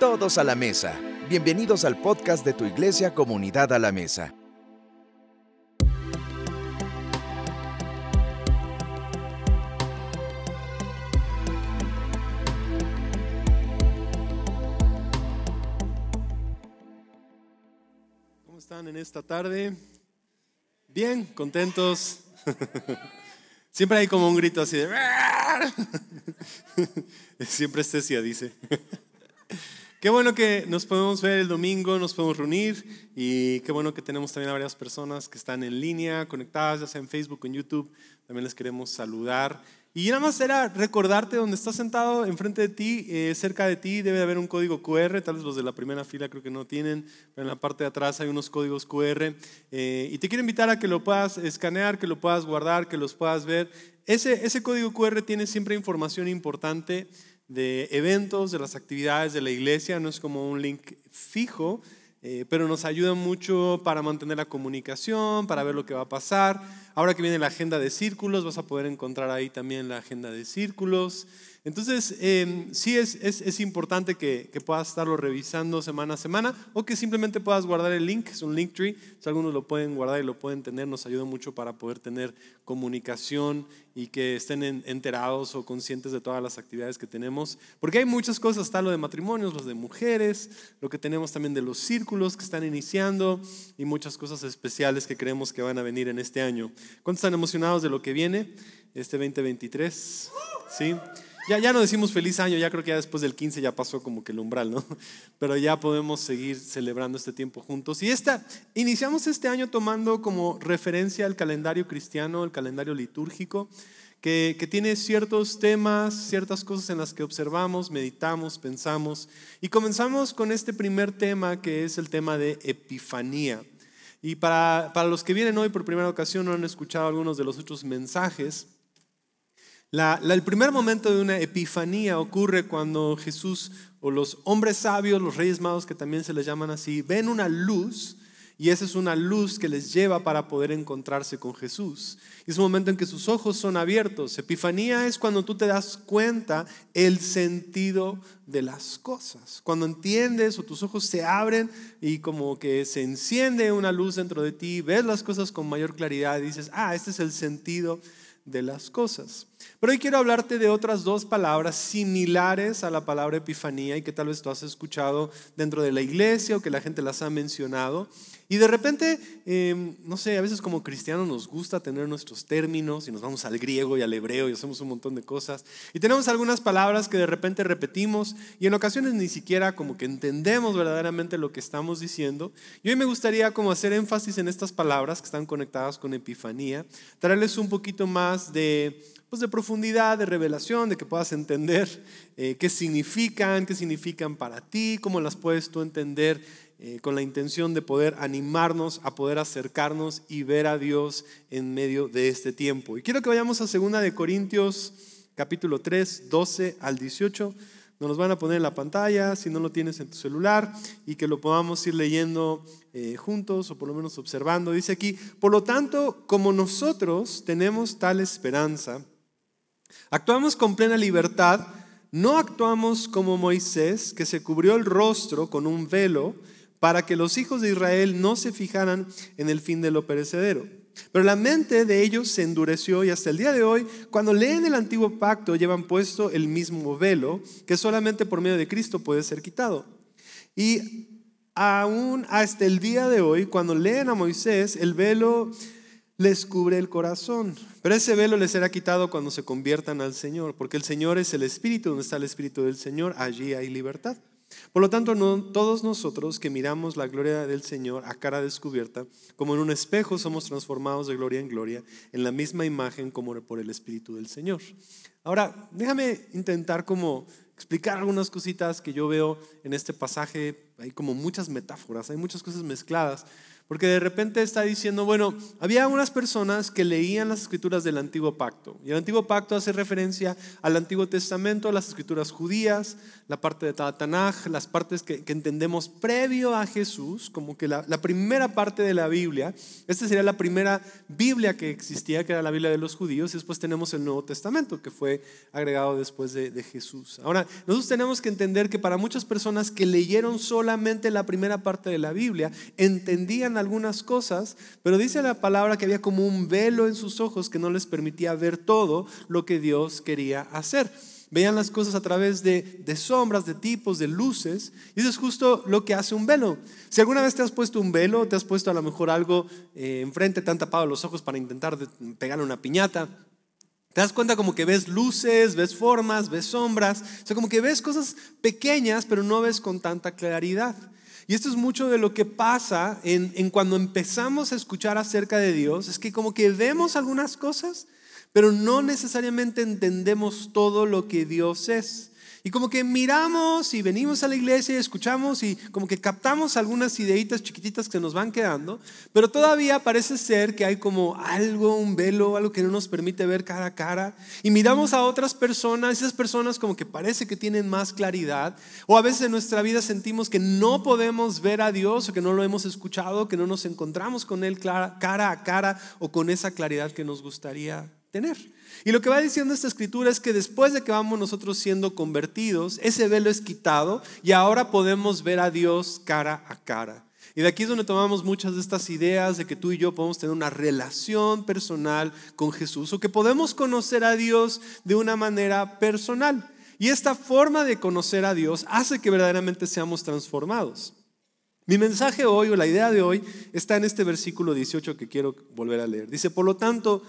Todos a la mesa. Bienvenidos al podcast de tu iglesia Comunidad a la Mesa. ¿Cómo están en esta tarde? Bien, contentos. Siempre hay como un grito así de... Siempre Estesia dice. Qué bueno que nos podemos ver el domingo, nos podemos reunir y qué bueno que tenemos también a varias personas que están en línea, conectadas, ya sea en Facebook o en YouTube. También les queremos saludar. Y nada más era recordarte donde estás sentado, enfrente de ti, eh, cerca de ti, debe de haber un código QR. Tal vez los de la primera fila creo que no tienen, pero en la parte de atrás hay unos códigos QR. Eh, y te quiero invitar a que lo puedas escanear, que lo puedas guardar, que los puedas ver. Ese, ese código QR tiene siempre información importante de eventos, de las actividades de la iglesia, no es como un link fijo, eh, pero nos ayuda mucho para mantener la comunicación, para ver lo que va a pasar. Ahora que viene la agenda de círculos, vas a poder encontrar ahí también la agenda de círculos. Entonces, eh, sí es, es, es importante que, que, puedas estarlo revisando semana a semana o que simplemente puedas guardar el link, es un link tree, si algunos lo pueden guardar y lo pueden tener, nos ayuda mucho para poder tener comunicación y que estén enterados o conscientes de todas las actividades que tenemos, porque hay muchas cosas, está lo de matrimonios, los de mujeres, lo que tenemos también de los círculos que están iniciando y muchas cosas especiales que creemos que van a venir en este año. ¿Cuántos están emocionados de lo que viene este 2023? ¿Sí? Ya, ya no decimos feliz año, ya creo que ya después del 15 ya pasó como que el umbral, ¿no? Pero ya podemos seguir celebrando este tiempo juntos. Y esta, iniciamos este año tomando como referencia el calendario cristiano, el calendario litúrgico, que, que tiene ciertos temas, ciertas cosas en las que observamos, meditamos, pensamos. Y comenzamos con este primer tema que es el tema de Epifanía. Y para, para los que vienen hoy por primera ocasión no han escuchado algunos de los otros mensajes, el primer momento de una epifanía ocurre cuando Jesús o los hombres sabios, los reyes magos que también se les llaman así, ven una luz y esa es una luz que les lleva para poder encontrarse con Jesús. Es un momento en que sus ojos son abiertos. Epifanía es cuando tú te das cuenta el sentido de las cosas. Cuando entiendes o tus ojos se abren y como que se enciende una luz dentro de ti, ves las cosas con mayor claridad y dices, ah, este es el sentido de las cosas. Pero hoy quiero hablarte de otras dos palabras similares a la palabra epifanía y que tal vez tú has escuchado dentro de la iglesia o que la gente las ha mencionado. Y de repente, eh, no sé, a veces como cristianos nos gusta tener nuestros términos y nos vamos al griego y al hebreo y hacemos un montón de cosas. Y tenemos algunas palabras que de repente repetimos y en ocasiones ni siquiera como que entendemos verdaderamente lo que estamos diciendo. Y hoy me gustaría como hacer énfasis en estas palabras que están conectadas con epifanía, traerles un poquito más de pues de profundidad, de revelación, de que puedas entender eh, qué significan, qué significan para ti, cómo las puedes tú entender eh, con la intención de poder animarnos a poder acercarnos y ver a Dios en medio de este tiempo. Y quiero que vayamos a 2 de Corintios capítulo 3, 12 al 18. Nos los van a poner en la pantalla si no lo tienes en tu celular y que lo podamos ir leyendo eh, juntos o por lo menos observando. Dice aquí, por lo tanto, como nosotros tenemos tal esperanza, Actuamos con plena libertad, no actuamos como Moisés, que se cubrió el rostro con un velo para que los hijos de Israel no se fijaran en el fin de lo perecedero. Pero la mente de ellos se endureció y hasta el día de hoy, cuando leen el antiguo pacto, llevan puesto el mismo velo que solamente por medio de Cristo puede ser quitado. Y aún hasta el día de hoy, cuando leen a Moisés, el velo les cubre el corazón. Pero ese velo les será quitado cuando se conviertan al Señor, porque el Señor es el Espíritu, donde está el Espíritu del Señor, allí hay libertad. Por lo tanto, todos nosotros que miramos la gloria del Señor a cara descubierta, como en un espejo somos transformados de gloria en gloria, en la misma imagen como por el Espíritu del Señor. Ahora, déjame intentar como explicar algunas cositas que yo veo en este pasaje. Hay como muchas metáforas, hay muchas cosas mezcladas. Porque de repente está diciendo, bueno, había unas personas que leían las escrituras del antiguo pacto, y el antiguo pacto hace referencia al Antiguo Testamento, las escrituras judías, la parte de Tanaj, las partes que, entendemos previo a Jesús, como que la, primera parte de la Biblia, esta sería la primera Biblia que existía, que era la Biblia de los judíos, y después tenemos el Nuevo Testamento, que fue agregado después de, de Jesús. Ahora, nosotros tenemos que entender que para muchas personas que leyeron solamente la primera parte de la Biblia, entendían algunas cosas, pero dice la palabra que había como un velo en sus ojos que no les permitía ver todo lo que Dios quería hacer. Veían las cosas a través de, sombras, de tipos, de luces. Y eso es justo lo que hace un velo. Si alguna vez te has puesto un velo, te has puesto a lo mejor algo eh, enfrente, te han tapado los ojos para intentar pegarle una piñata. Te das cuenta como que ves luces, ves formas, ves sombras. O sea, como que ves cosas pequeñas, pero no ves con tanta claridad. Y esto es mucho de lo que pasa en, cuando empezamos a escuchar acerca de Dios, es que como que vemos algunas cosas, pero no necesariamente entendemos todo lo que Dios es. Y como que miramos y venimos a la iglesia y escuchamos y como que captamos algunas ideitas chiquititas que nos van quedando, pero todavía parece ser que hay como algo, un velo, algo que no nos permite ver cara a cara. Y miramos a otras personas, esas personas como que parece que tienen más claridad, o a veces en nuestra vida sentimos que no podemos ver a Dios o que no lo hemos escuchado, que no nos encontramos con Él cara a cara o con esa claridad que nos gustaría tener. Y lo que va diciendo esta escritura es que después de que vamos nosotros siendo convertidos, ese velo es quitado y ahora podemos ver a Dios cara a cara. Y de aquí es donde tomamos muchas de estas ideas de que tú y yo podemos tener una relación personal con Jesús o que podemos conocer a Dios de una manera personal. Y esta forma de conocer a Dios hace que verdaderamente seamos transformados. Mi mensaje hoy o la idea de hoy está en este versículo 18 que quiero volver a leer. Dice, por lo tanto,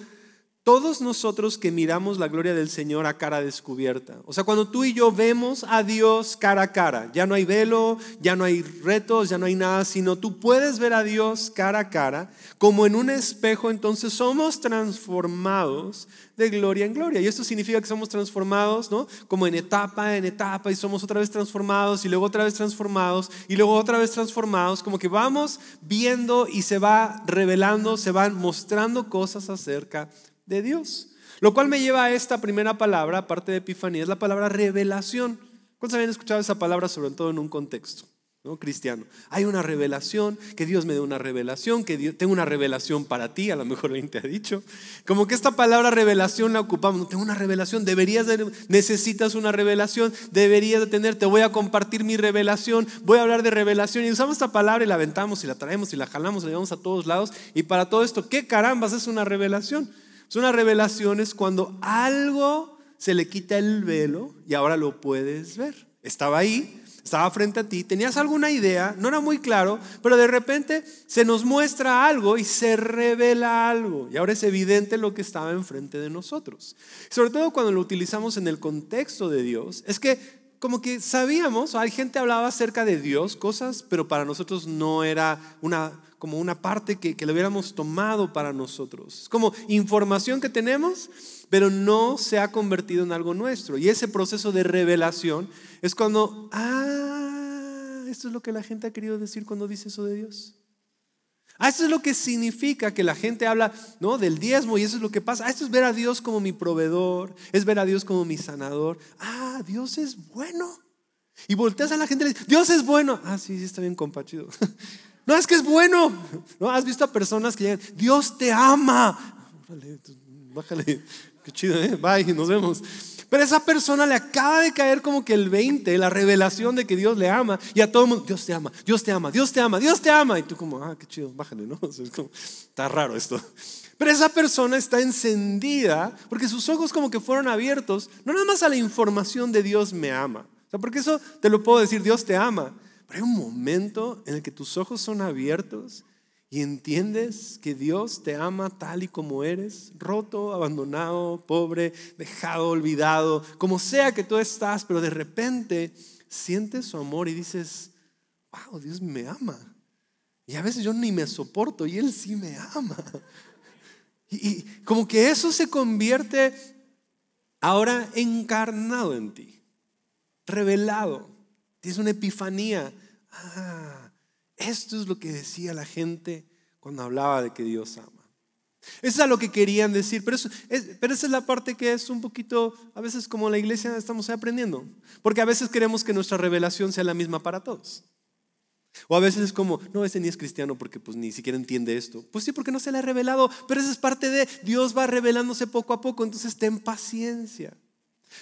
todos nosotros que miramos la gloria del Señor a cara descubierta. O sea, cuando tú y yo vemos a Dios cara a cara, ya no hay velo, ya no hay retos, ya no hay nada, sino tú puedes ver a Dios cara a cara, como en un espejo, entonces somos transformados de gloria en gloria. Y esto significa que somos transformados, ¿no? Como en etapa en etapa y somos otra vez transformados y luego otra vez transformados y luego otra vez transformados, como que vamos viendo y se va revelando, se van mostrando cosas acerca de Dios. Lo cual me lleva a esta primera palabra, aparte de Epifanía, es la palabra revelación. ¿Cuántos habían escuchado esa palabra, sobre todo en un contexto ¿no? cristiano? Hay una revelación, que Dios me dé una revelación, que Dios, tengo una revelación para ti, a lo mejor alguien te ha dicho. Como que esta palabra revelación la ocupamos, tengo una revelación, deberías, de, necesitas una revelación, deberías de tener, te voy a compartir mi revelación, voy a hablar de revelación. Y usamos esta palabra y la aventamos y la traemos y la jalamos y la llevamos a todos lados. Y para todo esto, ¿qué carambas es una revelación? Es una revelación es cuando algo se le quita el velo y ahora lo puedes ver. Estaba ahí, estaba frente a ti, tenías alguna idea, no era muy claro, pero de repente se nos muestra algo y se revela algo. Y ahora es evidente lo que estaba enfrente de nosotros. Sobre todo cuando lo utilizamos en el contexto de Dios, es que como que sabíamos, hay gente hablaba acerca de Dios, cosas, pero para nosotros no era una como una parte que, que lo hubiéramos tomado para nosotros. Es como información que tenemos, pero no se ha convertido en algo nuestro. Y ese proceso de revelación es cuando, ah, esto es lo que la gente ha querido decir cuando dice eso de Dios. Ah, eso es lo que significa que la gente habla ¿no? del diezmo y eso es lo que pasa. Ah, esto es ver a Dios como mi proveedor, es ver a Dios como mi sanador. Ah, Dios es bueno. Y volteas a la gente y le dices, Dios es bueno. Ah, sí, sí, está bien compachido. No, es que es bueno. ¿No? Has visto a personas que llegan, Dios te ama. Bájale, qué chido, ¿eh? Bye, nos vemos. Pero esa persona le acaba de caer como que el 20, la revelación de que Dios le ama. Y a todo el mundo, Dios te ama, Dios te ama, Dios te ama, Dios te ama. Y tú como, ah, qué chido, bájale, ¿no? está raro esto. Pero esa persona está encendida porque sus ojos como que fueron abiertos, no nada más a la información de Dios me ama. O sea, porque eso te lo puedo decir, Dios te ama. Pero hay un momento en el que tus ojos son abiertos y entiendes que Dios te ama tal y como eres, roto, abandonado, pobre, dejado, olvidado, como sea que tú estás, pero de repente sientes su amor y dices, wow, Dios me ama. Y a veces yo ni me soporto y Él sí me ama. Y, y como que eso se convierte ahora encarnado en ti, revelado. Tienes una epifanía. Ah, esto es lo que decía la gente cuando hablaba de que Dios ama. Eso es lo que querían decir, pero, pero esa es la parte que es un poquito, a veces como la iglesia estamos aprendiendo, porque a veces queremos que nuestra revelación sea la misma para todos. O a veces es como, no, ese ni es cristiano porque pues ni siquiera entiende esto. Pues sí, porque no se le ha revelado, pero esa es parte de Dios va revelándose poco a poco, entonces ten paciencia.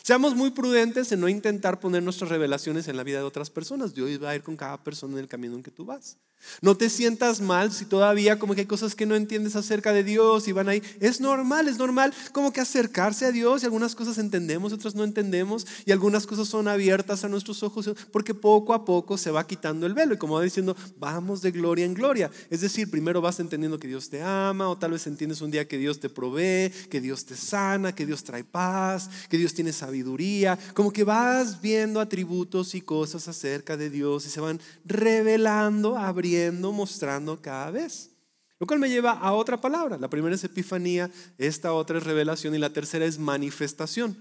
Seamos muy prudentes en no intentar poner nuestras revelaciones en la vida de otras personas. Dios va a ir con cada persona en el camino en que tú vas. No te sientas mal si todavía como que hay cosas que no entiendes acerca de Dios y van ahí. Es normal, es normal como que acercarse a Dios y algunas cosas entendemos, otras no entendemos y algunas cosas son abiertas a nuestros ojos porque poco a poco se va quitando el velo y como va diciendo, vamos de gloria en gloria. Es decir, primero vas entendiendo que Dios te ama o tal vez entiendes un día que Dios te provee, que Dios te sana, que Dios trae paz, que Dios tiene sabiduría, como que vas viendo atributos y cosas acerca de Dios y se van revelando, abriendo mostrando cada vez. Lo cual me lleva a otra palabra. La primera es epifanía, esta otra es revelación y la tercera es manifestación.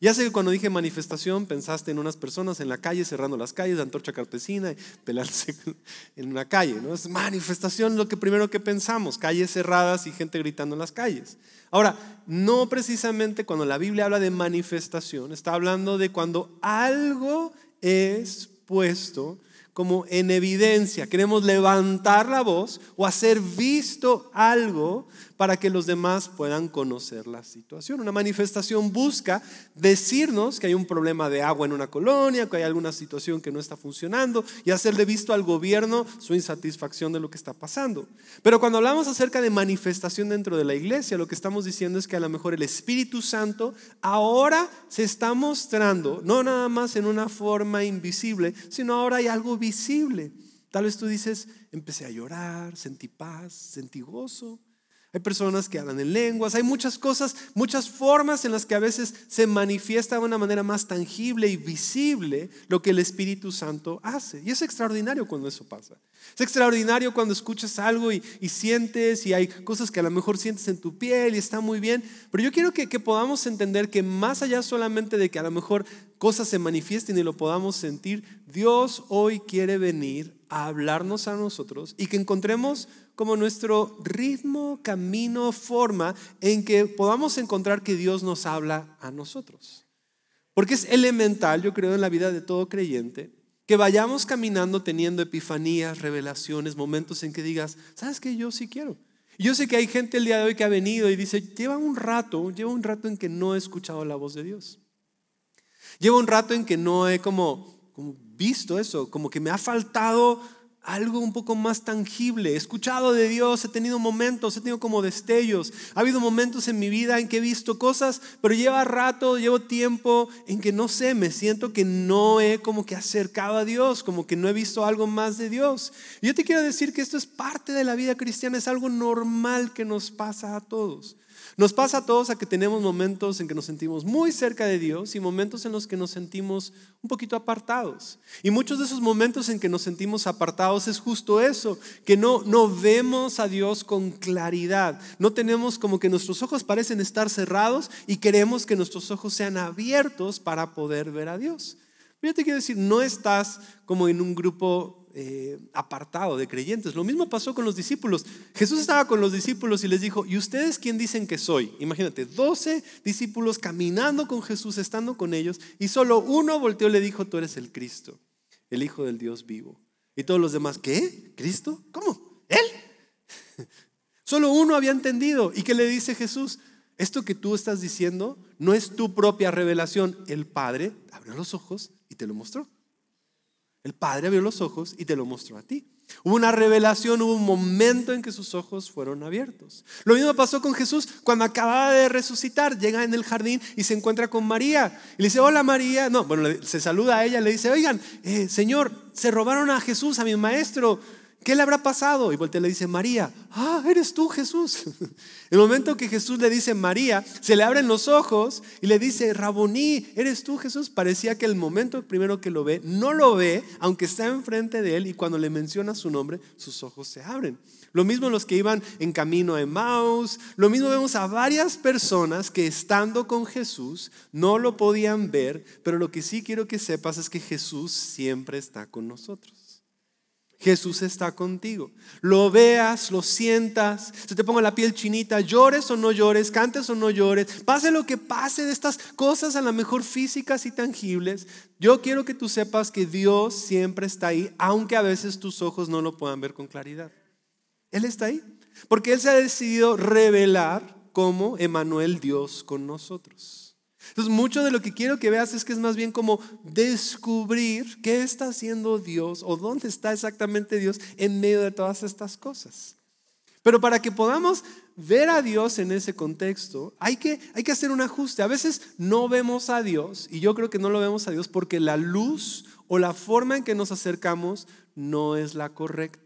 Ya sé que cuando dije manifestación pensaste en unas personas en la calle cerrando las calles, antorcha cartesina pelarse en una calle. ¿no? Es manifestación lo que primero que pensamos, calles cerradas y gente gritando en las calles. Ahora, no precisamente cuando la Biblia habla de manifestación, está hablando de cuando algo es puesto como en evidencia. Queremos levantar la voz o hacer visto algo para que los demás puedan conocer la situación. Una manifestación busca decirnos que hay un problema de agua en una colonia, que hay alguna situación que no está funcionando y hacerle visto al gobierno su insatisfacción de lo que está pasando. Pero cuando hablamos acerca de manifestación dentro de la iglesia, lo que estamos diciendo es que a lo mejor el Espíritu Santo ahora se está mostrando, no nada más en una forma invisible, sino ahora hay algo visible. Tal vez tú dices, empecé a llorar, sentí paz, sentí gozo. Hay personas que hablan en lenguas, hay muchas cosas, muchas formas en las que a veces se manifiesta de una manera más tangible y visible lo que el Espíritu Santo hace. Y es extraordinario cuando eso pasa. Es extraordinario cuando escuchas algo y, sientes y hay cosas que a lo mejor sientes en tu piel y está muy bien. Pero yo quiero que, que podamos entender que más allá solamente de que a lo mejor cosas se manifiesten y lo podamos sentir, Dios hoy quiere venir a hablarnos a nosotros y que encontremos como nuestro ritmo, camino, forma en que podamos encontrar que Dios nos habla a nosotros. Porque es elemental, yo creo, en la vida de todo creyente, que vayamos caminando teniendo epifanías, revelaciones, momentos en que digas, ¿sabes qué? Yo sí quiero. Yo sé que hay gente el día de hoy que ha venido y dice, lleva un rato, lleva un rato en que no he escuchado la voz de Dios. Lleva un rato en que no he como, como visto eso, como que me ha faltado algo un poco más tangible. He escuchado de Dios, he tenido momentos, he tenido como destellos. Ha habido momentos en mi vida en que he visto cosas, pero lleva rato, llevo tiempo en que no sé, me siento que no he como que acercado a Dios, como que no he visto algo más de Dios. Y yo te quiero decir que esto es parte de la vida cristiana, es algo normal que nos pasa a todos. Nos pasa a todos a que tenemos momentos en que nos sentimos muy cerca de Dios y momentos en los que nos sentimos un poquito apartados. Y muchos de esos momentos en que nos sentimos apartados es justo eso, que no, no vemos a Dios con claridad. No tenemos como que nuestros ojos parecen estar cerrados y queremos que nuestros ojos sean abiertos para poder ver a Dios. Pero yo te quiero decir, no estás como en un grupo eh, apartado de creyentes. Lo mismo pasó con los discípulos. Jesús estaba con los discípulos y les dijo, ¿y ustedes quién dicen que soy? Imagínate, 12 discípulos caminando con Jesús, estando con ellos, y solo uno volteó y le dijo, tú eres el Cristo, el Hijo del Dios vivo. Y todos los demás, ¿qué? ¿Cristo? ¿Cómo? ¿Él? Solo uno había entendido. ¿Y qué le dice Jesús? Esto que tú estás diciendo no es tu propia revelación. El Padre abrió los ojos y te lo mostró. El Padre abrió los ojos y te lo mostró a ti. Hubo una revelación, hubo un momento en que sus ojos fueron abiertos. Lo mismo pasó con Jesús cuando acababa de resucitar. Llega en el jardín y se encuentra con María. Y le dice, hola María. No, bueno, se saluda a ella, le dice, oigan, eh, Señor, se robaron a Jesús, a mi maestro. ¿Qué le habrá pasado? Y voltea le dice, María, ah, eres tú Jesús. El momento que Jesús le dice María, se le abren los ojos y le dice, Raboní, eres tú Jesús. Parecía que el momento primero que lo ve, no lo ve, aunque está enfrente de él y cuando le menciona su nombre, sus ojos se abren. Lo mismo los que iban en camino a Emmaus, lo mismo vemos a varias personas que estando con Jesús no lo podían ver, pero lo que sí quiero que sepas es que Jesús siempre está con nosotros. Jesús está contigo. Lo veas, lo sientas, se te ponga la piel chinita, llores o no llores, cantes o no llores, pase lo que pase de estas cosas a lo mejor físicas y tangibles. Yo quiero que tú sepas que Dios siempre está ahí, aunque a veces tus ojos no lo puedan ver con claridad. Él está ahí, porque Él se ha decidido revelar como Emanuel Dios con nosotros. Entonces, mucho de lo que quiero que veas es que es más bien como descubrir qué está haciendo Dios o dónde está exactamente Dios en medio de todas estas cosas. Pero para que podamos ver a Dios en ese contexto, hay que, hay que hacer un ajuste. A veces no vemos a Dios, y yo creo que no lo vemos a Dios porque la luz o la forma en que nos acercamos no es la correcta.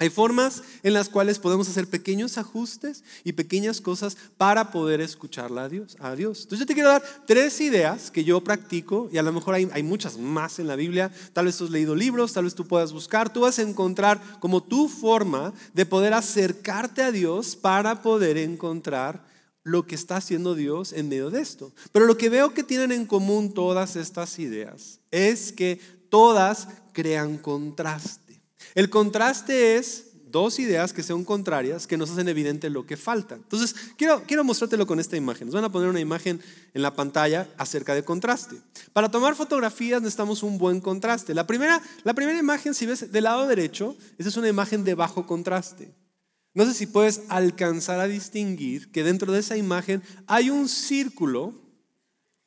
Hay formas en las cuales podemos hacer pequeños ajustes y pequeñas cosas para poder escucharla a Dios. A Dios. Entonces yo te quiero dar tres ideas que yo practico y a lo mejor hay, hay, muchas más en la Biblia. Tal vez tú has leído libros, tal vez tú puedas buscar. Tú vas a encontrar como tu forma de poder acercarte a Dios para poder encontrar lo que está haciendo Dios en medio de esto. Pero lo que veo que tienen en común todas estas ideas es que todas crean contraste. El contraste es dos ideas que son contrarias que nos hacen evidente lo que falta. Entonces, quiero, quiero mostrártelo con esta imagen. Nos van a poner una imagen en la pantalla acerca de contraste. Para tomar fotografías necesitamos un buen contraste. La primera, la primera imagen, si ves del lado derecho, esa es una imagen de bajo contraste. No sé si puedes alcanzar a distinguir que dentro de esa imagen hay un círculo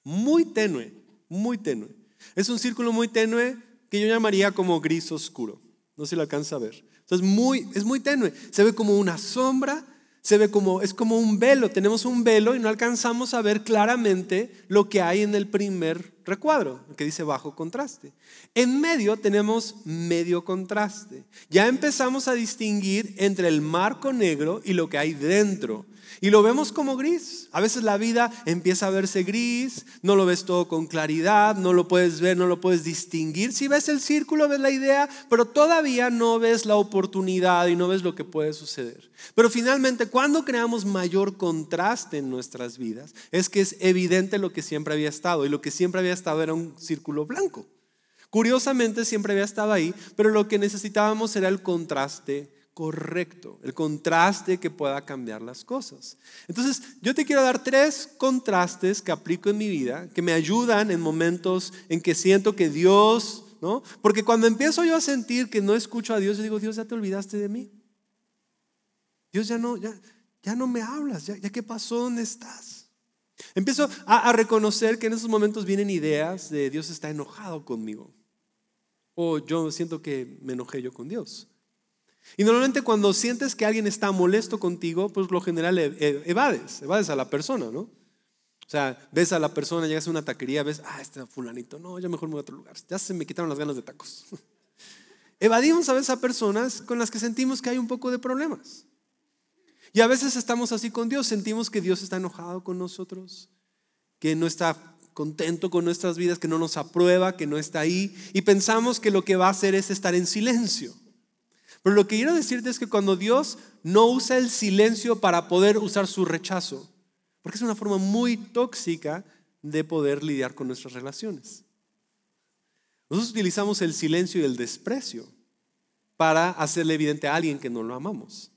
muy tenue, muy tenue. Es un círculo muy tenue que yo llamaría como gris oscuro. No se lo alcanza a ver. Entonces muy, es muy tenue. Se ve como una sombra, se ve como, es como un velo. Tenemos un velo y no alcanzamos a ver claramente lo que hay en el primer recuadro, que dice bajo contraste. En medio tenemos medio contraste. Ya empezamos a distinguir entre el marco negro y lo que hay dentro. Y lo vemos como gris. A veces la vida empieza a verse gris, no lo ves todo con claridad, no lo puedes ver, no lo puedes distinguir. Si ves el círculo, ves la idea, pero todavía no ves la oportunidad y no ves lo que puede suceder. Pero finalmente, cuando creamos mayor contraste en nuestras vidas, es que es evidente lo que siempre había estado. Y lo que siempre había estado era un círculo blanco. Curiosamente siempre había estado ahí, pero lo que necesitábamos era el contraste correcto, el contraste que pueda cambiar las cosas. Entonces, yo te quiero dar tres contrastes que aplico en mi vida, que me ayudan en momentos en que siento que Dios, ¿no? Porque cuando empiezo yo a sentir que no escucho a Dios, yo digo, Dios, ya te olvidaste de mí. Dios ya no, ya, ya no me hablas, ya, ya qué pasó, ¿dónde estás? Empiezo a, a reconocer que en esos momentos vienen ideas de Dios está enojado conmigo. O yo siento que me enojé yo con Dios. Y normalmente cuando sientes que alguien está molesto contigo, pues lo general e, e, evades, evades a la persona, ¿no? O sea, ves a la persona, llegas a una taquería, ves, ah, este fulanito, no, yo mejor me voy a otro lugar, ya se me quitaron las ganas de tacos. Evadimos a veces a personas con las que sentimos que hay un poco de problemas. Y a veces estamos así con Dios, sentimos que Dios está enojado con nosotros, que no está contento con nuestras vidas, que no nos aprueba, que no está ahí, y pensamos que lo que va a hacer es estar en silencio. Pero lo que quiero decirte es que cuando Dios no usa el silencio para poder usar su rechazo, porque es una forma muy tóxica de poder lidiar con nuestras relaciones. Nosotros utilizamos el silencio y el desprecio para hacerle evidente a alguien que no lo amamos.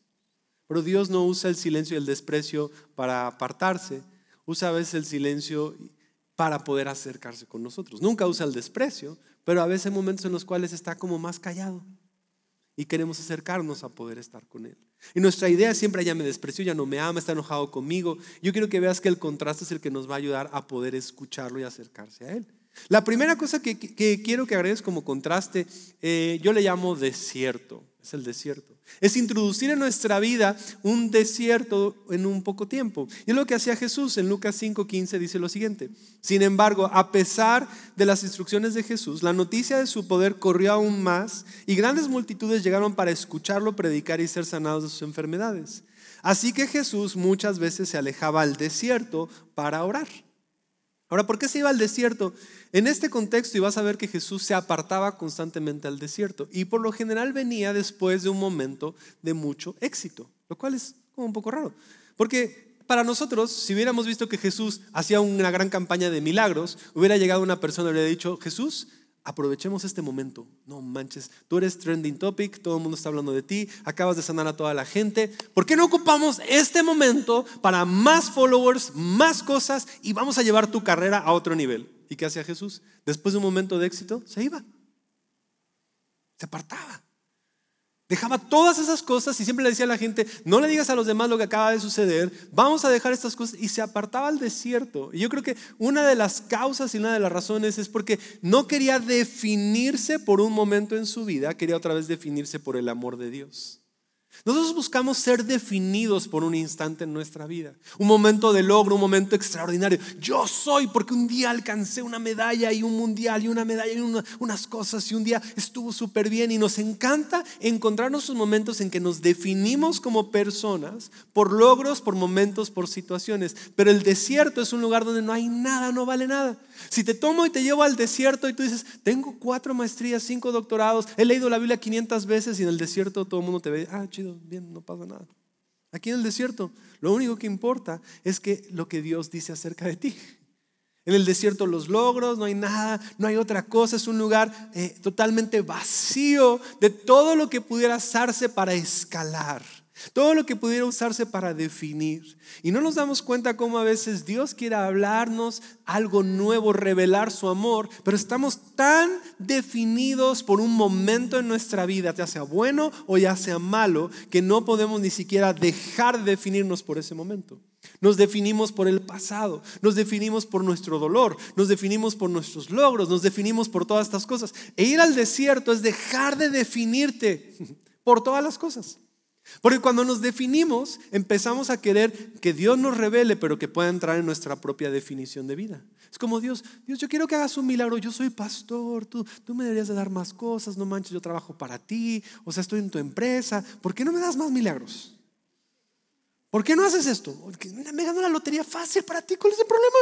Pero Dios no usa el silencio y el desprecio para apartarse, usa a veces el silencio para poder acercarse con nosotros. Nunca usa el desprecio, pero a veces hay momentos en los cuales está como más callado y queremos acercarnos a poder estar con Él. Y nuestra idea siempre ya me despreció, ya no me ama, está enojado conmigo. Yo quiero que veas que el contraste es el que nos va a ayudar a poder escucharlo y acercarse a Él. La primera cosa que, quiero que agregues como contraste, eh, yo le llamo desierto, es el desierto. Es introducir en nuestra vida un desierto en un poco tiempo. Y es lo que hacía Jesús. En Lucas 5:15 dice lo siguiente. Sin embargo, a pesar de las instrucciones de Jesús, la noticia de su poder corrió aún más y grandes multitudes llegaron para escucharlo predicar y ser sanados de sus enfermedades. Así que Jesús muchas veces se alejaba al desierto para orar. Ahora, ¿por qué se iba al desierto? En este contexto ibas a ver que Jesús se apartaba constantemente al desierto y por lo general venía después de un momento de mucho éxito, lo cual es como un poco raro. Porque para nosotros, si hubiéramos visto que Jesús hacía una gran campaña de milagros, hubiera llegado una persona y le hubiera dicho, Jesús, aprovechemos este momento. No manches, tú eres trending topic, todo el mundo está hablando de ti, acabas de sanar a toda la gente. ¿Por qué no ocupamos este momento para más followers, más cosas y vamos a llevar tu carrera a otro nivel? ¿Y qué hacía Jesús? Después de un momento de éxito, se iba. Se apartaba. Dejaba todas esas cosas y siempre le decía a la gente, no le digas a los demás lo que acaba de suceder, vamos a dejar estas cosas y se apartaba al desierto. Y yo creo que una de las causas y una de las razones es porque no quería definirse por un momento en su vida, quería otra vez definirse por el amor de Dios. Nosotros buscamos ser definidos por un instante en nuestra vida, un momento de logro, un momento extraordinario. Yo soy porque un día alcancé una medalla y un mundial y una medalla y unas cosas y un día estuvo súper bien y nos encanta encontrarnos esos momentos en que nos definimos como personas por logros, por momentos, por situaciones. Pero el desierto es un lugar donde no hay nada, no vale nada. Si te tomo y te llevo al desierto y tú dices, tengo cuatro maestrías, cinco doctorados, he leído la Biblia 500 veces y en el desierto todo el mundo te ve, ah, chido, bien, no pasa nada. Aquí en el desierto, lo único que importa es que lo que Dios dice acerca de ti. En el desierto los logros, no hay nada, no hay otra cosa, es un lugar eh, totalmente vacío de todo lo que pudiera usarse para escalar. Todo lo que pudiera usarse para definir. Y no nos damos cuenta cómo a veces Dios quiere hablarnos algo nuevo, revelar su amor, pero estamos tan definidos por un momento en nuestra vida, ya sea bueno o ya sea malo, que no podemos ni siquiera dejar de definirnos por ese momento. Nos definimos por el pasado, nos definimos por nuestro dolor, nos definimos por nuestros logros, nos definimos por todas estas cosas. E ir al desierto es dejar de definirte por todas las cosas. Porque cuando nos definimos, empezamos a querer que Dios nos revele, pero que pueda entrar en nuestra propia definición de vida. Es como Dios, Dios, yo quiero que hagas un milagro, yo soy pastor, tú, tú me deberías de dar más cosas, no manches, yo trabajo para ti, o sea, estoy en tu empresa, ¿por qué no me das más milagros? ¿Por qué no haces esto? Me ganó la lotería fácil para ti, ¿cuál es el problema?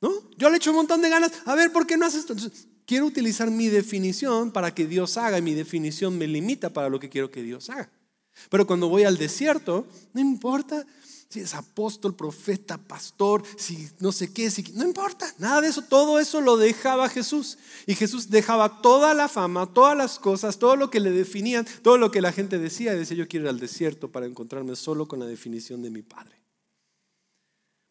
¿No? Yo le echo un montón de ganas, a ver, ¿por qué no haces esto? Quiero utilizar mi definición para que Dios haga y mi definición me limita para lo que quiero que Dios haga. Pero cuando voy al desierto, no importa si es apóstol, profeta, pastor, si no sé qué, si, no importa, nada de eso, todo eso lo dejaba Jesús. Y Jesús dejaba toda la fama, todas las cosas, todo lo que le definían, todo lo que la gente decía, y decía, yo quiero ir al desierto para encontrarme solo con la definición de mi Padre.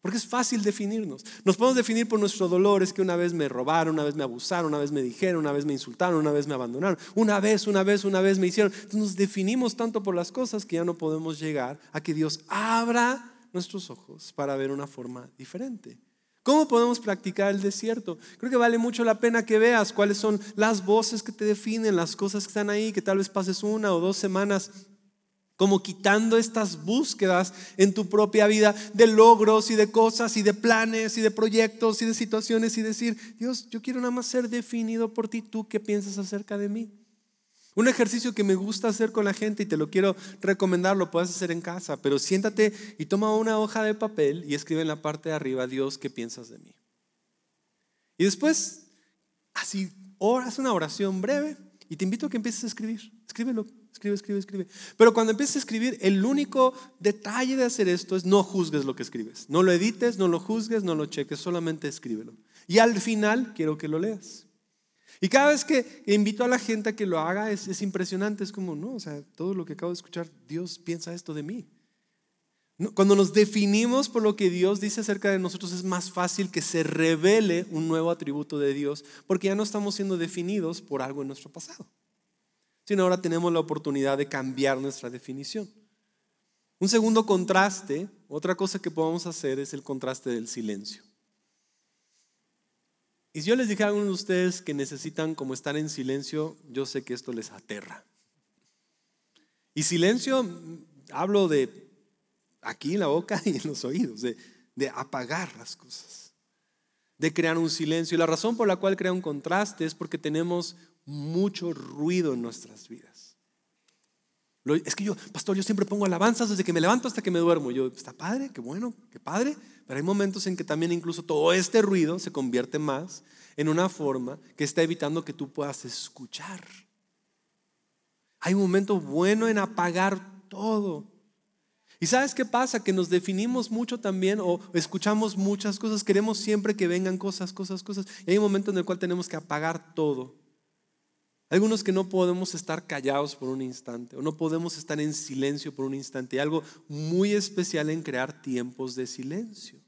Porque es fácil definirnos. Nos podemos definir por nuestro dolor. Es que una vez me robaron, una vez me abusaron, una vez me dijeron, una vez me insultaron, una vez me abandonaron. Una vez, una vez, una vez me hicieron. Entonces nos definimos tanto por las cosas que ya no podemos llegar a que Dios abra nuestros ojos para ver una forma diferente. ¿Cómo podemos practicar el desierto? Creo que vale mucho la pena que veas cuáles son las voces que te definen, las cosas que están ahí, que tal vez pases una o dos semanas como quitando estas búsquedas en tu propia vida de logros y de cosas y de planes y de proyectos y de situaciones y decir, Dios, yo quiero nada más ser definido por ti, ¿tú qué piensas acerca de mí? Un ejercicio que me gusta hacer con la gente y te lo quiero recomendar, lo puedes hacer en casa, pero siéntate y toma una hoja de papel y escribe en la parte de arriba, Dios, ¿qué piensas de mí? Y después, así, haz una oración breve y te invito a que empieces a escribir. Escríbelo. Escribe, escribe, escribe. Pero cuando empieces a escribir, el único detalle de hacer esto es no juzgues lo que escribes. No lo edites, no lo juzgues, no lo cheques, solamente escríbelo. Y al final quiero que lo leas. Y cada vez que invito a la gente a que lo haga, es, es impresionante. Es como, no, o sea, todo lo que acabo de escuchar, Dios piensa esto de mí. Cuando nos definimos por lo que Dios dice acerca de nosotros, es más fácil que se revele un nuevo atributo de Dios, porque ya no estamos siendo definidos por algo en nuestro pasado sino ahora tenemos la oportunidad de cambiar nuestra definición. Un segundo contraste, otra cosa que podemos hacer es el contraste del silencio. Y si yo les dije a algunos de ustedes que necesitan como estar en silencio, yo sé que esto les aterra. Y silencio, hablo de aquí en la boca y en los oídos, de, de apagar las cosas, de crear un silencio. Y la razón por la cual crea un contraste es porque tenemos mucho ruido en nuestras vidas. Es que yo, pastor, yo siempre pongo alabanzas desde que me levanto hasta que me duermo. Yo, está padre, qué bueno, qué padre. Pero hay momentos en que también incluso todo este ruido se convierte más en una forma que está evitando que tú puedas escuchar. Hay un momento bueno en apagar todo. ¿Y sabes qué pasa? Que nos definimos mucho también o escuchamos muchas cosas, queremos siempre que vengan cosas, cosas, cosas. Y hay un momento en el cual tenemos que apagar todo. Algunos que no podemos estar callados por un instante o no podemos estar en silencio por un instante. Y algo muy especial en crear tiempos de silencio.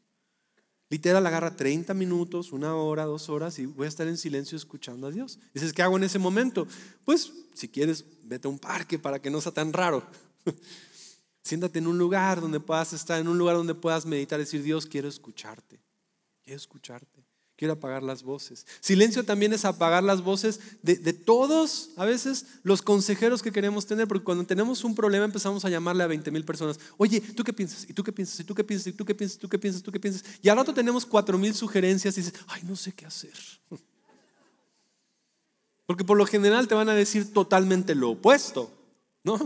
Literal agarra 30 minutos, una hora, dos horas y voy a estar en silencio escuchando a Dios. Dices, ¿qué hago en ese momento? Pues si quieres, vete a un parque para que no sea tan raro. Siéntate en un lugar donde puedas estar, en un lugar donde puedas meditar decir, Dios, quiero escucharte, quiero escucharte, quiero apagar las voces. Silencio también es apagar las voces de, todos, a veces, los consejeros que queremos tener, porque cuando tenemos un problema empezamos a llamarle a 20 mil personas, oye, ¿tú qué piensas? ¿Y tú qué piensas? ¿Y tú qué piensas? ¿Y tú qué piensas? ¿Tú qué piensas? ¿Tú qué piensas? Y al rato tenemos 4 mil sugerencias y dices, ay, no sé qué hacer. Porque por lo general te van a decir totalmente lo opuesto, ¿no?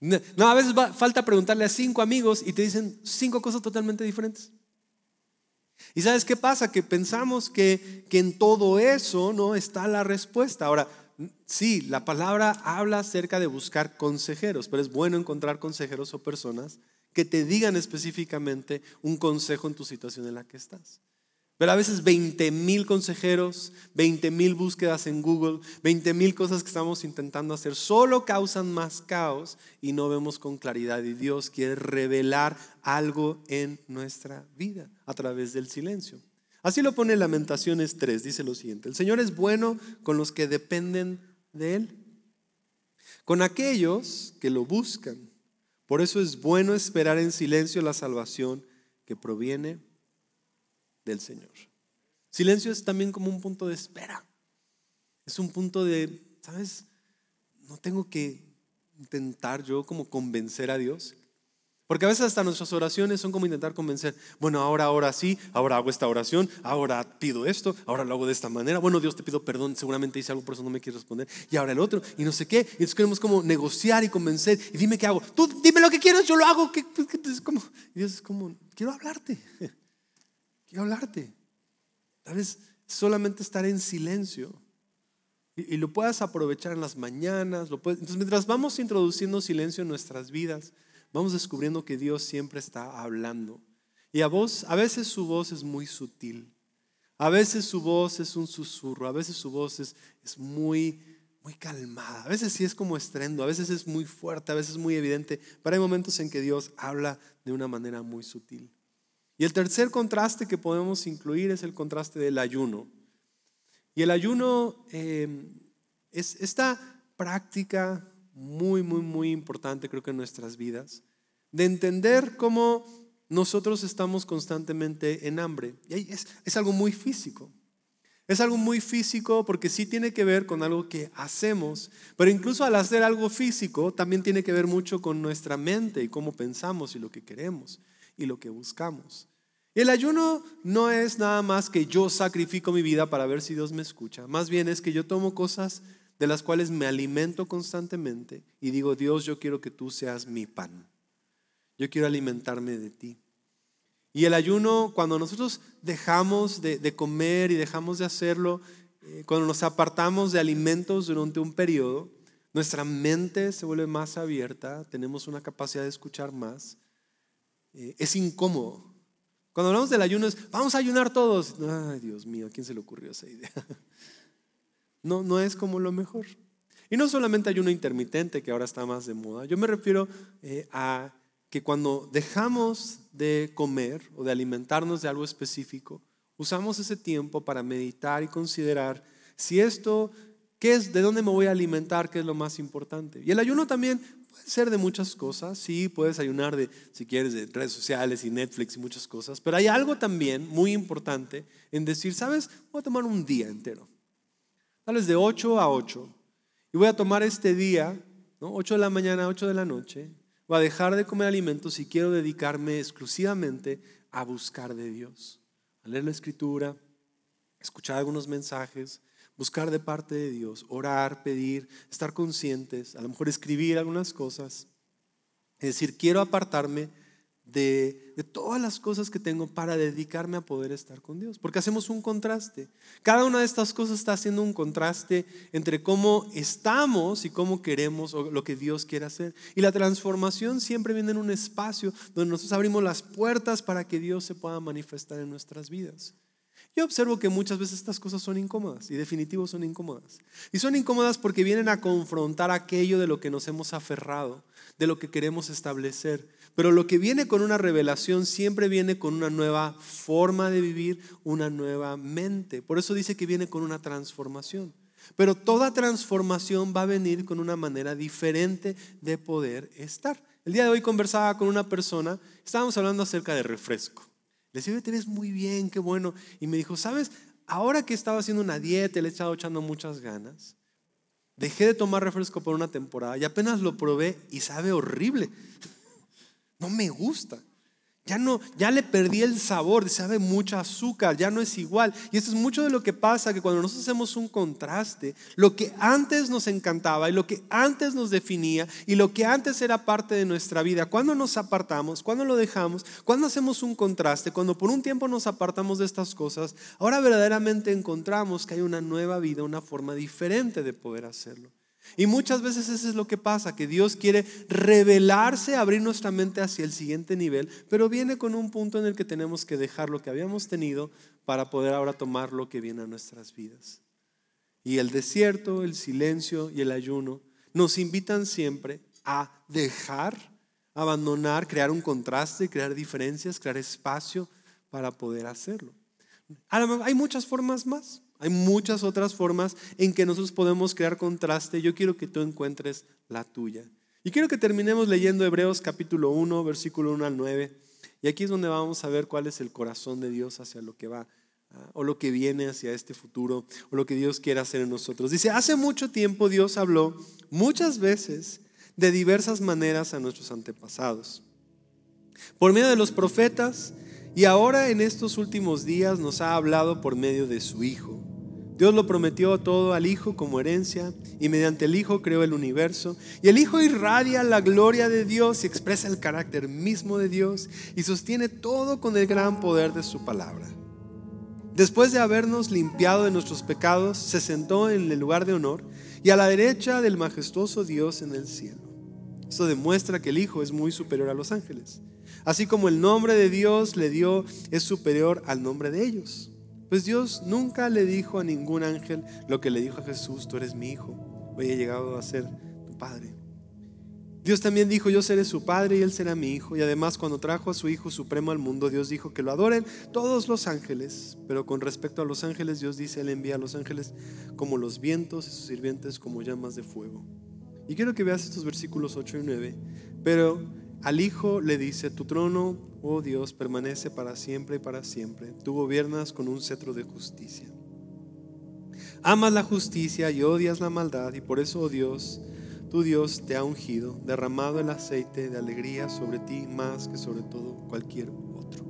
No, a veces falta preguntarle a cinco amigos y te dicen cinco cosas totalmente diferentes. ¿Y sabes qué pasa? Que pensamos que, que en todo eso no está la respuesta. Ahora, sí, la palabra habla acerca de buscar consejeros, pero es bueno encontrar consejeros o personas que te digan específicamente un consejo en tu situación en la que estás. Pero a veces 20 mil consejeros, 20 mil búsquedas en Google, 20 mil cosas que estamos intentando hacer solo causan más caos y no vemos con claridad. Y Dios quiere revelar algo en nuestra vida a través del silencio. Así lo pone Lamentaciones 3, dice lo siguiente, el Señor es bueno con los que dependen de Él, con aquellos que lo buscan. Por eso es bueno esperar en silencio la salvación que proviene del Señor. Silencio es también como un punto de espera. Es un punto de, ¿sabes? No tengo que intentar yo como convencer a Dios. Porque a veces hasta nuestras oraciones son como intentar convencer, bueno, ahora, ahora sí, ahora hago esta oración, ahora pido esto, ahora lo hago de esta manera, bueno, Dios te pido perdón, seguramente hice algo, por eso no me quieres responder, y ahora el otro, y no sé qué, y entonces queremos como negociar y convencer, y dime qué hago, tú dime lo que quieras, yo lo hago, ¿Qué, es como, y Dios es como, quiero hablarte. Quiero hablarte. Tal vez solamente estar en silencio. Y, lo puedas aprovechar en las mañanas. Entonces, mientras vamos introduciendo silencio en nuestras vidas, vamos descubriendo que Dios siempre está hablando. Y a, vos, a veces su voz es muy sutil. A veces su voz es un susurro. A veces su voz es, es muy, muy calmada. A veces sí es como estrendo. A veces es muy fuerte. A veces es muy evidente. Pero hay momentos en que Dios habla de una manera muy sutil. Y el tercer contraste que podemos incluir es el contraste del ayuno. Y el ayuno em, es esta práctica muy, muy, muy importante creo que en nuestras vidas, de entender cómo nosotros estamos constantemente en hambre. Y es, es algo muy físico. Es algo muy físico porque sí tiene que ver con algo que hacemos, pero incluso al hacer algo físico también tiene que ver mucho con nuestra mente y cómo pensamos y lo que queremos y lo que buscamos. El ayuno no es nada más que yo sacrifico mi vida para ver si Dios me escucha. Más bien es que yo tomo cosas de las cuales me alimento constantemente y digo, Dios, yo quiero que tú seas mi pan. Yo quiero alimentarme de ti. Y el ayuno, cuando nosotros dejamos de, comer y dejamos de hacerlo, eh, cuando nos apartamos de alimentos durante un periodo, nuestra mente se vuelve más abierta, tenemos una capacidad de escuchar más. Eh, es incómodo, cuando hablamos del ayuno es, vamos a ayunar todos. Ay, Dios mío, ¿a quién se le ocurrió esa idea? No, no es como lo mejor. Y no solamente ayuno intermitente, que ahora está más de moda. Yo me refiero eh, a que cuando dejamos de comer o de alimentarnos de algo específico, usamos ese tiempo para meditar y considerar si esto, ¿qué es? ¿De dónde me voy a alimentar? ¿Qué es lo más importante? Y el ayuno también Puede ser de muchas cosas, sí, puedes ayunar de, si quieres, de redes sociales y Netflix y muchas cosas, pero hay algo también muy importante en decir, ¿sabes? Voy a tomar un día entero, tal vez de 8 a 8, y voy a tomar este día, ¿no? 8 de la mañana a 8 de la noche, voy a dejar de comer alimentos y quiero dedicarme exclusivamente a buscar de Dios, a leer la escritura, escuchar algunos mensajes, buscar de parte de Dios, orar, pedir, estar conscientes, a lo mejor escribir algunas cosas. Es decir, quiero apartarme de, de, todas las cosas que tengo para dedicarme a poder estar con Dios. Porque hacemos un contraste. Cada una de estas cosas está haciendo un contraste entre cómo estamos y cómo queremos o lo que Dios quiere hacer. Y la transformación siempre viene en un espacio donde nosotros abrimos las puertas para que Dios se pueda manifestar en nuestras vidas. Yo observo que muchas veces estas cosas son incómodas y definitivo son incómodas. Y son incómodas porque vienen a confrontar aquello de lo que nos hemos aferrado, de lo que queremos establecer. Pero lo que viene con una revelación siempre viene con una nueva forma de vivir, una nueva mente. Por eso dice que viene con una transformación. Pero toda transformación va a venir con una manera diferente de poder estar. El día de hoy conversaba con una persona, estábamos hablando acerca de refresco. Le decía, te ves muy bien, qué bueno. Y me dijo, ¿sabes? Ahora que estaba haciendo una dieta, le he estado echando muchas ganas. Dejé de tomar refresco por una temporada y apenas lo probé y sabe horrible. No me gusta. Ya no, ya le perdí el sabor, sabe mucho azúcar, ya no es igual. Y eso es mucho de lo que pasa, que cuando nosotros hacemos un contraste, lo que antes nos encantaba y lo que antes nos definía y lo que antes era parte de nuestra vida, cuando nos apartamos, cuando lo dejamos, cuando hacemos un contraste, cuando por un tiempo nos apartamos de estas cosas, ahora verdaderamente encontramos que hay una nueva vida, una forma diferente de poder hacerlo. Y muchas veces eso es lo que pasa, que Dios quiere revelarse, abrir nuestra mente hacia el siguiente nivel, pero viene con un punto en el que tenemos que dejar lo que habíamos tenido para poder ahora tomar lo que viene a nuestras vidas. Y el desierto, el silencio y el ayuno nos invitan siempre a dejar, abandonar, crear un contraste, crear diferencias, crear espacio para poder hacerlo. Hay muchas formas más. Hay muchas otras formas en que nosotros podemos crear contraste. Yo quiero que tú encuentres la tuya. Y quiero que terminemos leyendo Hebreos capítulo 1, versículo 1 al 9. Y aquí es donde vamos a ver cuál es el corazón de Dios hacia lo que va ah, o lo que viene hacia este futuro o lo que Dios quiere hacer en nosotros. Dice, hace mucho tiempo Dios habló muchas veces de diversas maneras a nuestros antepasados. Por medio de los profetas y ahora en estos últimos días nos ha hablado por medio de su Hijo Dios lo prometió todo al Hijo como herencia y mediante el Hijo creó el universo. Y el Hijo irradia la gloria de Dios y expresa el carácter mismo de Dios y sostiene todo con el gran poder de su palabra. Después de habernos limpiado de nuestros pecados, se sentó en el lugar de honor y a la derecha del majestuoso Dios en el cielo. Esto demuestra que el Hijo es muy superior a los ángeles. Así como el nombre de Dios le dio es superior al nombre de ellos. Pues Dios nunca le dijo a ningún ángel lo que le dijo a Jesús, tú eres mi hijo, hoy he llegado a ser tu padre. Dios también dijo, yo seré su padre y él será mi hijo. Y además cuando trajo a su Hijo Supremo al mundo, Dios dijo que lo adoren todos los ángeles. Pero con respecto a los ángeles, Dios dice, él envía a los ángeles como los vientos y sus sirvientes como llamas de fuego. Y quiero que veas estos versículos 8 y 9. Pero al Hijo le dice, tu trono, oh Dios, permanece para siempre y para siempre. Tú gobiernas con un cetro de justicia. Amas la justicia y odias la maldad y por eso, oh Dios, tu Dios te ha ungido, derramado el aceite de alegría sobre ti más que sobre todo cualquier otro.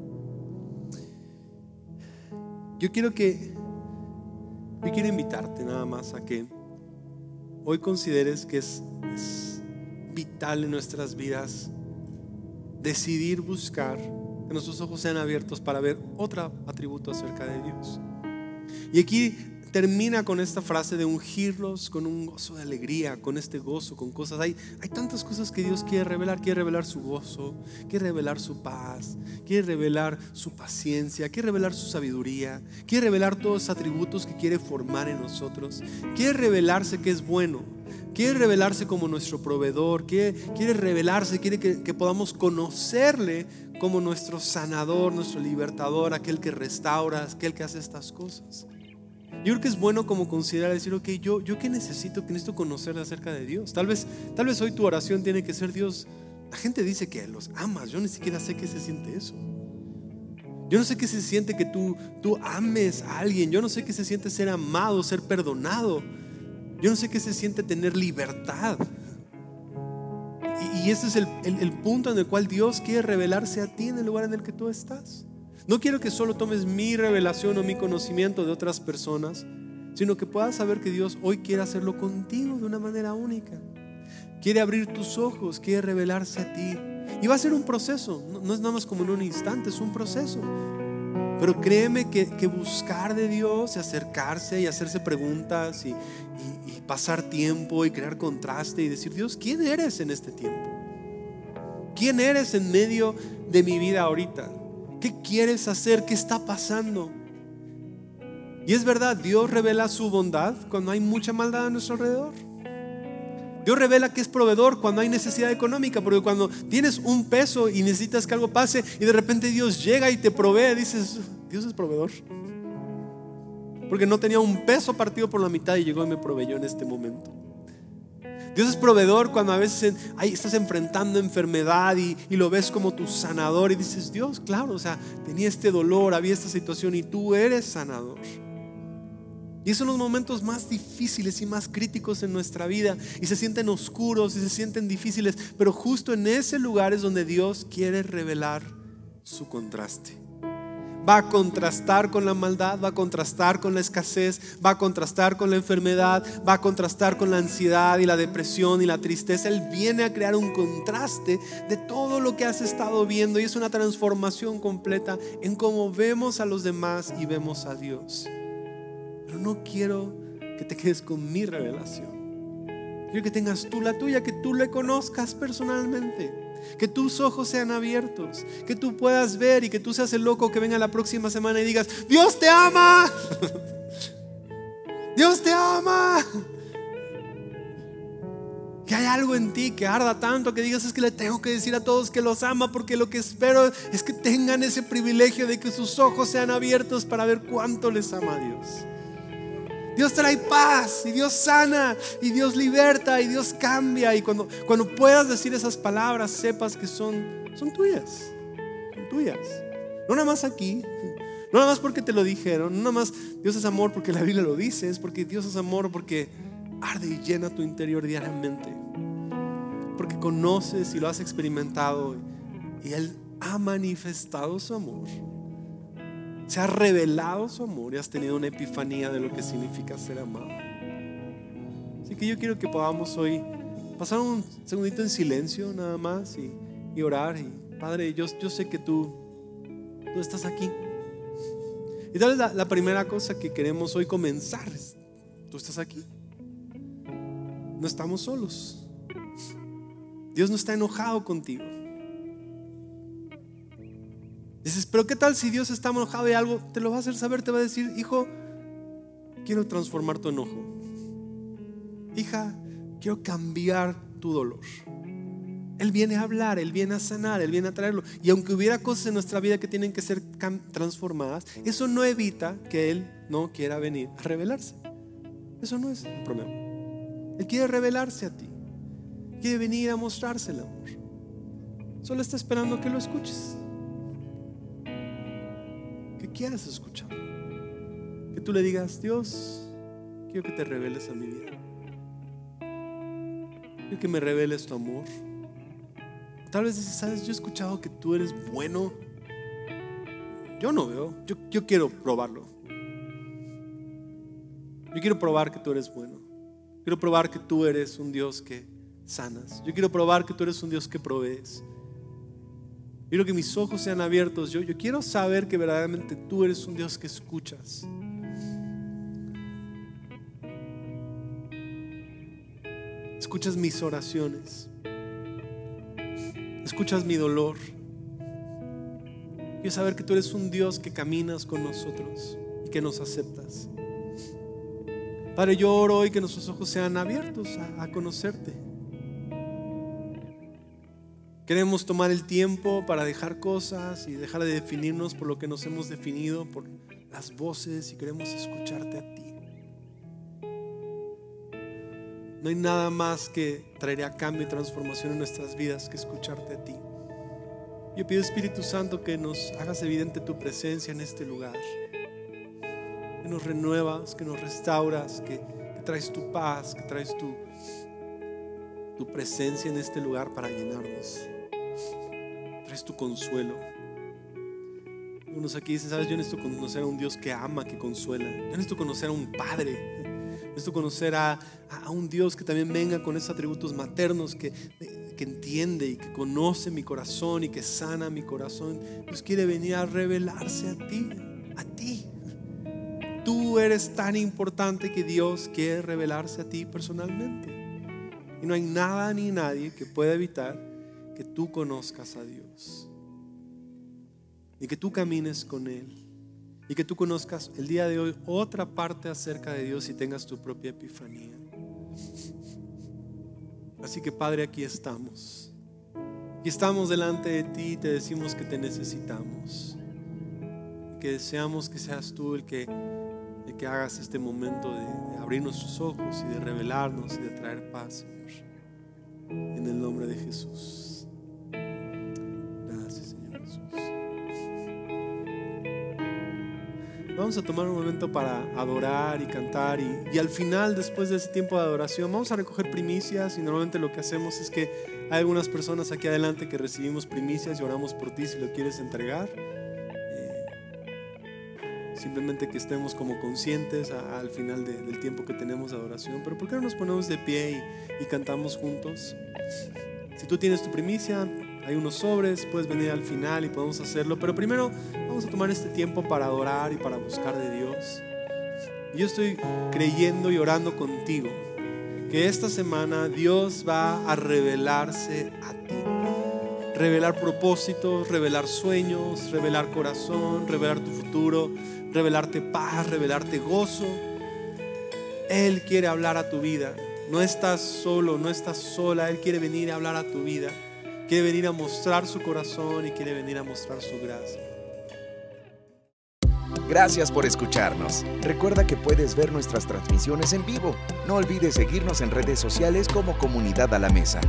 Yo quiero que, yo quiero invitarte nada más a que hoy consideres que es, es vital en nuestras vidas decidir buscar que nuestros ojos sean abiertos para ver otro atributo acerca de Dios. Y aquí termina con esta frase de ungirlos con un gozo de alegría, con este gozo, con cosas. Hay, hay tantas cosas que Dios quiere revelar. Quiere revelar su gozo, quiere revelar su paz, quiere revelar su paciencia, quiere revelar su sabiduría, quiere revelar todos los atributos que quiere formar en nosotros. Quiere revelarse que es bueno, quiere revelarse como nuestro proveedor, quiere, quiere revelarse, quiere que, podamos conocerle como nuestro sanador, nuestro libertador, aquel que restaura, aquel que hace estas cosas. Yo creo que es bueno como considerar decir, ok, yo, yo qué necesito, que necesito conocer acerca de Dios. Tal vez, tal vez hoy tu oración tiene que ser Dios. La gente dice que los amas, yo ni siquiera sé qué se siente eso. Yo no sé qué se siente que tú, tú ames a alguien, yo no sé qué se siente ser amado, ser perdonado. Yo no sé qué se siente tener libertad. Y, ese es el, el punto en el cual Dios quiere revelarse a ti en el lugar en el que tú estás. No quiero que solo tomes mi revelación o mi conocimiento de otras personas, sino que puedas saber que Dios hoy quiere hacerlo contigo de una manera única. Quiere abrir tus ojos, quiere revelarse a ti. Y va a ser un proceso, no, es nada más como en un instante, es un proceso. Pero créeme que, buscar de Dios y acercarse y hacerse preguntas y, y pasar tiempo y crear contraste y decir, Dios, ¿quién eres en este tiempo? ¿Quién eres en medio de mi vida ahorita? ¿Qué quieres hacer? ¿Qué está pasando? Y es verdad, Dios revela su bondad cuando hay mucha maldad a nuestro alrededor. Dios revela que es proveedor cuando hay necesidad económica, porque cuando tienes un peso y necesitas que algo pase y de repente Dios llega y te provee, dices, Dios es proveedor. Porque no tenía un peso partido por la mitad y llegó y me proveyó en este momento. Dios es proveedor cuando a veces ahí estás enfrentando enfermedad y, y, lo ves como tu sanador y dices, Dios, claro, o sea, tenía este dolor, había esta situación y tú eres sanador. Y son los momentos más difíciles y más críticos en nuestra vida. Y se sienten oscuros y se sienten difíciles. Pero justo en ese lugar es donde Dios quiere revelar su contraste. Va a contrastar con la maldad, va a contrastar con la escasez, va a contrastar con la enfermedad, va a contrastar con la ansiedad y la depresión y la tristeza. Él viene a crear un contraste de todo lo que has estado viendo y es una transformación completa en cómo vemos a los demás y vemos a Dios. Pero no quiero que te quedes con mi revelación. Quiero que tengas tú la tuya, que tú le conozcas personalmente. Que tus ojos sean abiertos, que tú puedas ver y que tú seas el loco que venga la próxima semana y digas, Dios te ama, Dios te ama. Que hay algo en ti que arda tanto que digas es que le tengo que decir a todos que los ama porque lo que espero es que tengan ese privilegio de que sus ojos sean abiertos para ver cuánto les ama Dios. Dios trae paz y Dios sana y Dios liberta y Dios cambia. Y cuando, cuando puedas decir esas palabras, sepas que son, son tuyas. Son tuyas. No nada más aquí, no nada más porque te lo dijeron, no nada más Dios es amor porque la Biblia lo dice, es porque Dios es amor porque arde y llena tu interior diariamente. Porque conoces y lo has experimentado y Él ha manifestado su amor se ha revelado su amor y has tenido una epifanía de lo que significa ser amado. Así que yo quiero que podamos hoy pasar un segundito en silencio nada más y, orar. Y Padre, yo, yo sé que tú, tú estás aquí. Y tal vez la, la primera cosa que queremos hoy comenzar es, tú estás aquí. No estamos solos. Dios no está enojado contigo. Dices, pero ¿qué tal si Dios está enojado de algo? Te lo va a hacer saber, te va a decir, hijo, quiero transformar tu enojo. Hija, quiero cambiar tu dolor. Él viene a hablar, Él viene a sanar, Él viene a traerlo. Y aunque hubiera cosas en nuestra vida que tienen que ser transformadas, eso no evita que Él no quiera venir a revelarse. Eso no es el problema. Él quiere revelarse a ti. Quiere venir a mostrarse el amor. Solo está esperando que lo escuches quieras escuchar. Que tú le digas, Dios, quiero que te reveles a mi vida. Quiero que me reveles tu amor. Tal vez dices, sabes, yo he escuchado que tú eres bueno. Yo no veo, yo, yo quiero probarlo. Yo quiero probar que tú eres bueno. Quiero probar que tú eres un Dios que sanas. Yo quiero probar que tú eres un Dios que provees. Quiero que mis ojos sean abiertos. Yo, quiero saber que verdaderamente tú eres un Dios que escuchas. Escuchas mis oraciones. Escuchas mi dolor. Quiero saber que tú eres un Dios que caminas con nosotros y que nos aceptas. Padre, yo oro hoy que nuestros ojos sean abiertos a conocerte. Queremos tomar el tiempo para dejar cosas y dejar de definirnos por lo que nos hemos definido, por las voces y queremos escucharte a ti. No hay nada más que traería cambio y transformación en nuestras vidas que escucharte a ti. Yo pido Espíritu Santo que nos hagas evidente tu presencia en este lugar. Que nos renuevas, que nos restauras, que, traes tu paz, que traes tu, tu presencia en este lugar para llenarnos traes tu consuelo. Unos aquí dicen, sabes, yo necesito conocer a un Dios que ama, que consuela. Yo necesito conocer a un Padre. Necesito conocer a, a un Dios que también venga con esos atributos maternos, que, que entiende y que conoce mi corazón y que sana mi corazón. Dios quiere venir a revelarse a ti, a ti. Tú eres tan importante que Dios quiere revelarse a ti personalmente. Y no hay nada ni nadie que pueda evitar que tú conozcas a Dios. Y que tú camines con Él. Y que tú conozcas el día de hoy otra parte acerca de Dios y tengas tu propia epifanía. Así que Padre, aquí estamos. Y estamos delante de ti y te decimos que te necesitamos. Que deseamos que seas tú el que, el que hagas este momento de, de abrir nuestros ojos y de revelarnos y de traer paz, Señor. En el nombre de Jesús. Gracias, Señor Jesús. Vamos a tomar un momento para adorar y cantar y, al final, después de ese tiempo de adoración, vamos a recoger primicias y normalmente lo que hacemos es que hay algunas personas aquí adelante que recibimos primicias y oramos por ti si lo quieres entregar. Eh, simplemente que estemos como conscientes al final de- del tiempo que tenemos de adoración. Pero ¿por qué no nos ponemos de pie y, y cantamos juntos? Si tú tienes tu primicia, hay unos sobres, puedes venir al final y podemos hacerlo. Pero primero vamos a tomar este tiempo para adorar y para buscar de Dios. Yo estoy creyendo y orando contigo que esta semana Dios va a revelarse a ti. Revelar propósitos, revelar sueños, revelar corazón, revelar tu futuro, revelarte paz, revelarte gozo. Él quiere hablar a tu vida. No estás solo, no estás sola. Él quiere venir a hablar a tu vida. Quiere venir a mostrar su corazón y quiere venir a mostrar su gracia. Gracias por escucharnos. Recuerda que puedes ver nuestras transmisiones en vivo. No olvides seguirnos en redes sociales como Comunidad a la Mesa.